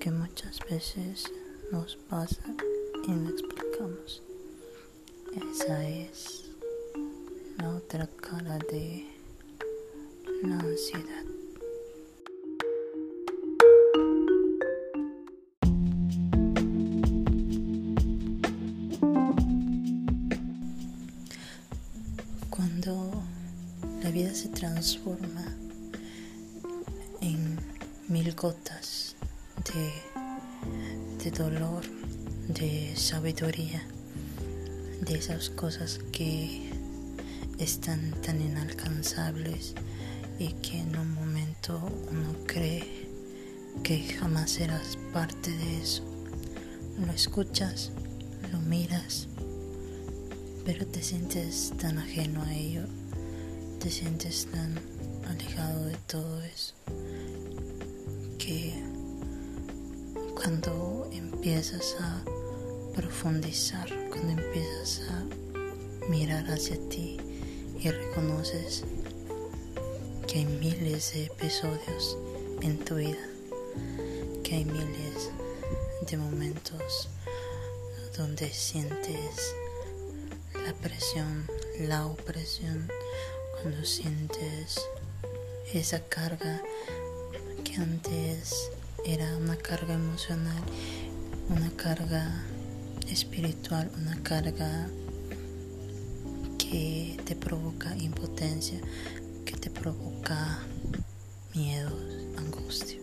que muchas veces nos pasa y no explicamos. Esa es la otra cara de la ansiedad. Cuando la vida se transforma en mil gotas de, dolor, de sabiduría, de esas cosas que están tan inalcanzables y que en un momento uno cree que jamás serás parte de eso. Lo escuchas, lo miras, pero te sientes tan ajeno a ello, te sientes tan alejado de todo eso, cuando empiezas a profundizar, cuando empiezas a mirar hacia ti y reconoces que hay miles de episodios en tu vida, que hay miles de momentos donde sientes la presión, la opresión, cuando sientes esa carga que antes era una carga emocional, una carga espiritual, una carga que te provoca impotencia, que te provoca miedo, angustia.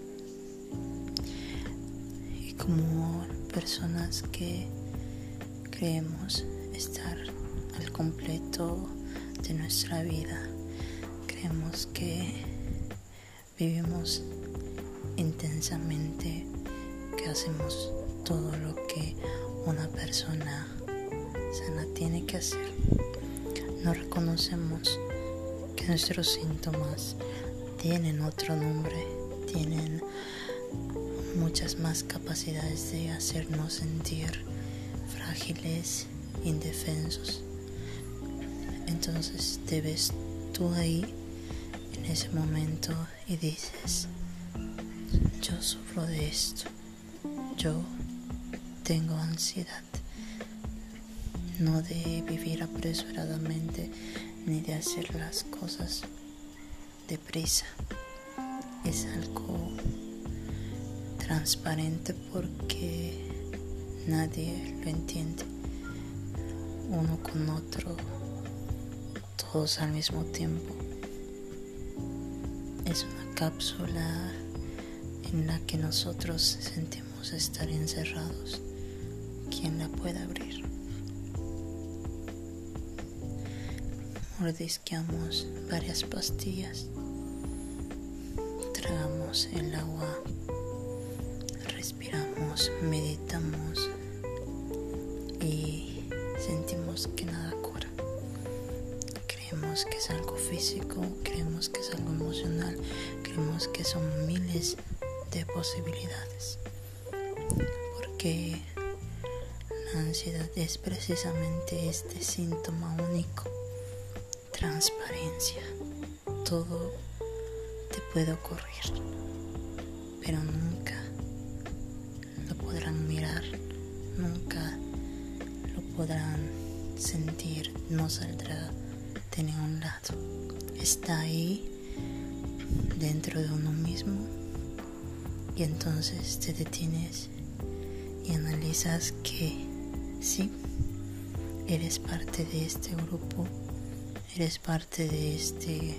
Y como personas que creemos estar al completo de nuestra vida, creemos que vivimos intensamente, que hacemos todo lo que una persona sana tiene que hacer. No reconocemos que nuestros síntomas tienen otro nombre, tienen muchas más capacidades de hacernos sentir frágiles, indefensos. Entonces te ves tú ahí en ese momento y dices, yo sufro de esto, yo tengo ansiedad, no de vivir apresuradamente ni de hacer las cosas deprisa. Es algo transparente porque nadie lo entiende. Uno con otro, todos al mismo tiempo. Es una cápsula en la que nosotros sentimos estar encerrados. ¿Quién la puede abrir? Mordisqueamos varias pastillas, tragamos el agua, respiramos, meditamos y sentimos que nada cura. Creemos que es algo físico, creemos que es algo emocional, creemos que son miles de posibilidades. Porque la ansiedad es precisamente este síntoma único transparencia. Todo te puede ocurrir, pero nunca lo podrán mirar, nunca lo podrán sentir, no saldrá de ningún lado. Está ahí dentro de uno mismo y entonces te detienes y analizas que sí, eres parte de este grupo eres parte de este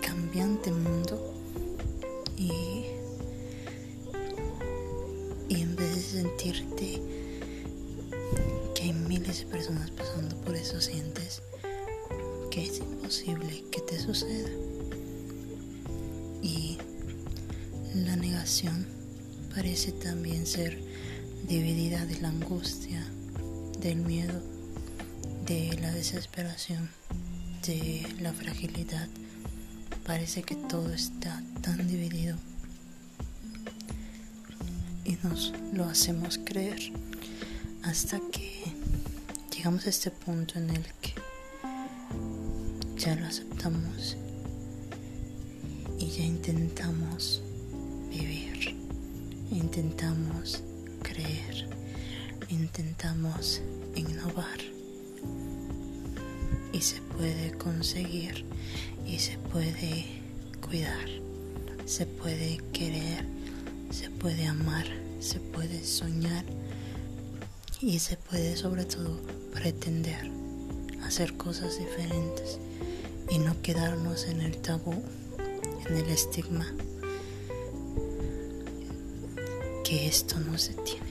cambiante mundo y, y en vez de sentirte que hay miles de personas pasando por eso, sientes que es imposible que te suceda. La negación parece también ser dividida de la angustia, del miedo de la desesperación, de la fragilidad. Parece que todo está tan dividido y nos lo hacemos creer hasta que llegamos a este punto en el que ya lo aceptamos y ya intentamos vivir. intentamos creer, intentamos innovar. Y se puede conseguir y se puede cuidar, se puede querer, se puede amar, se puede soñar y se puede sobre todo pretender hacer cosas diferentes y no quedarnos en el tabú, en el estigma que esto no se tiene.